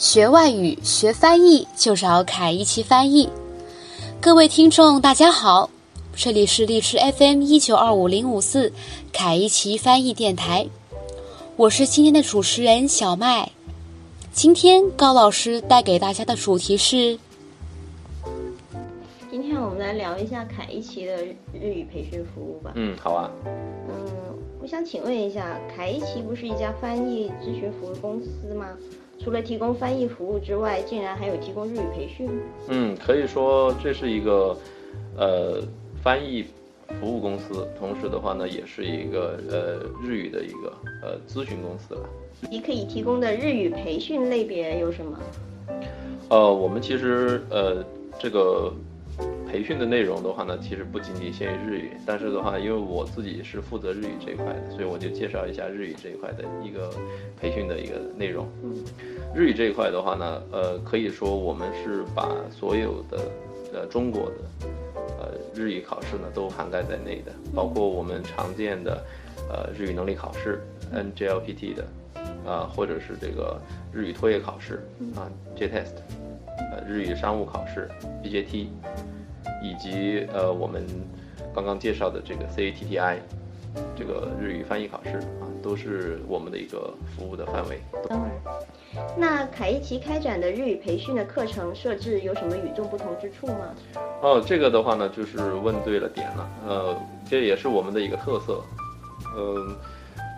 学外语、学翻译就找凯一奇翻译。各位听众，大家好，这里是荔枝 FM 一九二五零五四凯一奇翻译电台，我是今天的主持人小麦。今天高老师带给大家的主题是。今天我们来聊一下凯一奇的日语培训服务吧。嗯，好啊。嗯，我想请问一下，凯一奇不是一家翻译咨询服务公司吗？除了提供翻译服务之外，竟然还有提供日语培训？嗯，可以说这是一个呃翻译服务公司，同时的话呢，也是一个呃日语的一个呃咨询公司了。你可以提供的日语培训类别有什么？呃，我们其实呃这个。培训的内容的话呢，其实不仅仅限于日语，但是的话，因为我自己是负责日语这一块的，所以我就介绍一下日语这一块的一个培训的一个内容。日语这一块的话呢，呃，可以说我们是把所有的呃中国的呃日语考试呢都涵盖在内的，包括我们常见的呃日语能力考试 NJLPT 的啊，或者是这个日语托业考试啊 JTest，呃日语商务考试 BJT。以及呃，我们刚刚介绍的这个 CATTI，这个日语翻译考试啊，都是我们的一个服务的范围。等会儿，那凯一奇开展的日语培训的课程设置有什么与众不同之处吗？哦，这个的话呢，就是问对了点了。呃，这也是我们的一个特色。嗯。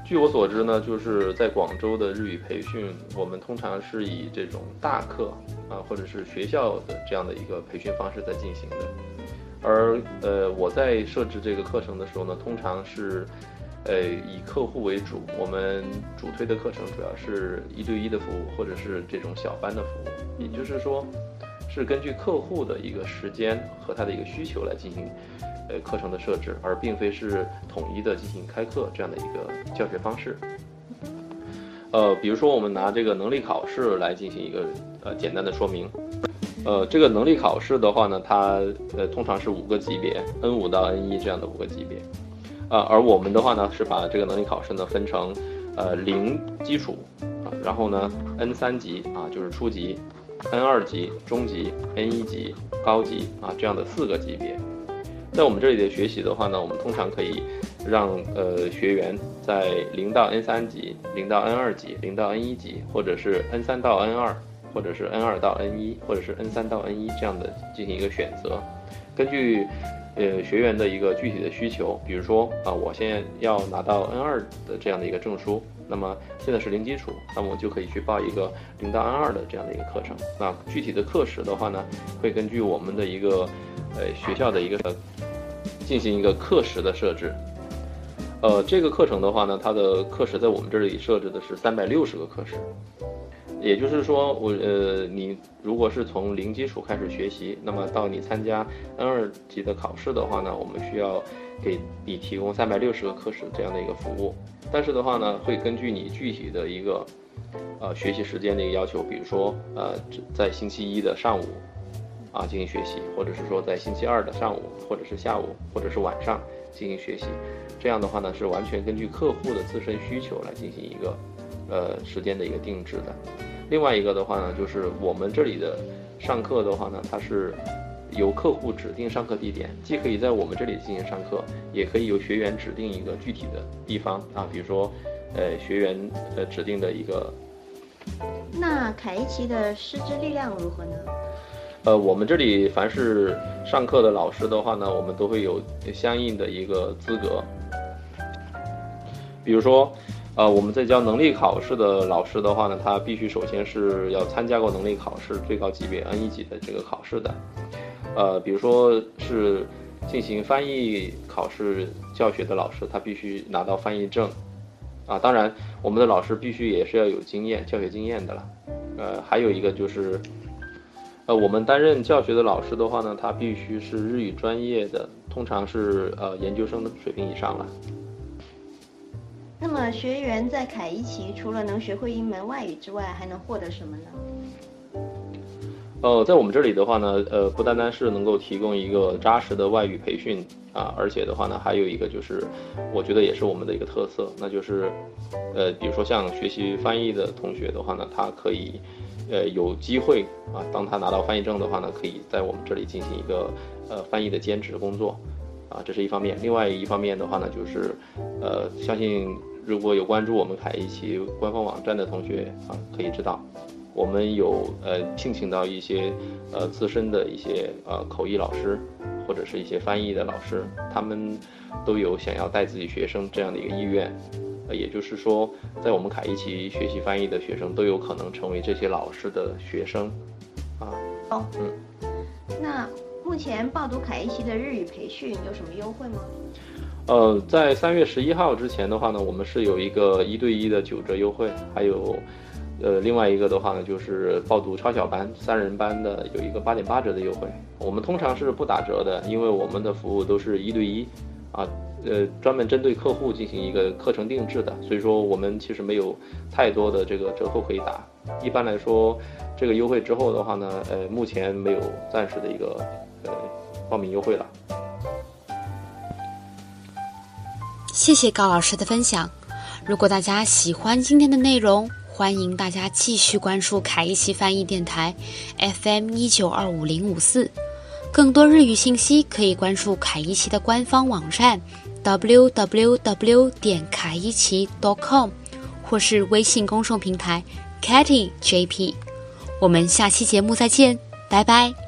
据我所知呢，就是在广州的日语培训，我们通常是以这种大课啊，或者是学校的这样的一个培训方式在进行的。而呃，我在设置这个课程的时候呢，通常是呃以客户为主，我们主推的课程主要是一对一的服务，或者是这种小班的服务，也就是说是根据客户的一个时间和他的一个需求来进行。呃，课程的设置，而并非是统一的进行开课这样的一个教学方式。呃，比如说我们拿这个能力考试来进行一个呃简单的说明。呃，这个能力考试的话呢，它呃通常是五个级别，N 五到 N 一这样的五个级别。啊，而我们的话呢，是把这个能力考试呢分成呃零基础啊，然后呢 N 三级啊就是初级，N 二级中级，N 一级高级啊这样的四个级别。在我们这里的学习的话呢，我们通常可以让呃学员在零到 N 三级、零到 N 二级、零到 N 一级，或者是 N 三到 N 二，或者是 N 二到 N 一，或者是 N 三到 N 一这样的进行一个选择。根据呃学员的一个具体的需求，比如说啊，我现在要拿到 N 二的这样的一个证书，那么现在是零基础，那么我就可以去报一个零到 N 二的这样的一个课程。那具体的课时的话呢，会根据我们的一个呃学校的一个。进行一个课时的设置，呃，这个课程的话呢，它的课时在我们这里设置的是三百六十个课时，也就是说，我呃，你如果是从零基础开始学习，那么到你参加 N 二级的考试的话呢，我们需要给你提供三百六十个课时这样的一个服务。但是的话呢，会根据你具体的一个呃学习时间的一个要求，比如说呃，在星期一的上午。啊，进行学习，或者是说在星期二的上午，或者是下午，或者是晚上进行学习，这样的话呢，是完全根据客户的自身需求来进行一个，呃，时间的一个定制的。另外一个的话呢，就是我们这里的上课的话呢，它是由客户指定上课地点，既可以在我们这里进行上课，也可以由学员指定一个具体的地方啊，比如说，呃，学员呃指定的一个。那凯一奇的师资力量如何呢？呃，我们这里凡是上课的老师的话呢，我们都会有相应的一个资格。比如说，呃，我们在教能力考试的老师的话呢，他必须首先是要参加过能力考试最高级别 N 一级的这个考试的。呃，比如说是进行翻译考试教学的老师，他必须拿到翻译证。啊，当然，我们的老师必须也是要有经验、教学经验的了。呃，还有一个就是。呃，我们担任教学的老师的话呢，他必须是日语专业的，通常是呃研究生的水平以上了。那么学员在凯伊奇除了能学会一门外语之外，还能获得什么呢？呃，在我们这里的话呢，呃，不单单是能够提供一个扎实的外语培训啊，而且的话呢，还有一个就是，我觉得也是我们的一个特色，那就是，呃，比如说像学习翻译的同学的话呢，他可以。呃有机会啊，当他拿到翻译证的话呢，可以在我们这里进行一个呃翻译的兼职工作，啊，这是一方面。另外一方面的话呢，就是呃，相信如果有关注我们凯一奇官方网站的同学啊，可以知道。我们有呃聘请到一些呃资深的一些呃口译老师，或者是一些翻译的老师，他们都有想要带自己学生这样的一个意愿，呃，也就是说，在我们凯一奇学习翻译的学生都有可能成为这些老师的学生，啊，哦，嗯，那目前报读凯一奇的日语培训有什么优惠吗？呃，在三月十一号之前的话呢，我们是有一个一对一的九折优惠，还有。呃，另外一个的话呢，就是报读超小班三人班的有一个八点八折的优惠。我们通常是不打折的，因为我们的服务都是一对一，啊，呃，专门针对客户进行一个课程定制的，所以说我们其实没有太多的这个折扣可以打。一般来说，这个优惠之后的话呢，呃，目前没有暂时的一个报名优惠了。谢谢高老师的分享。如果大家喜欢今天的内容，欢迎大家继续关注凯一奇翻译电台，FM 一九二五零五四。更多日语信息可以关注凯一奇的官方网站 www 点凯一奇 .com，或是微信公众平台 k a t t y JP。我们下期节目再见，拜拜。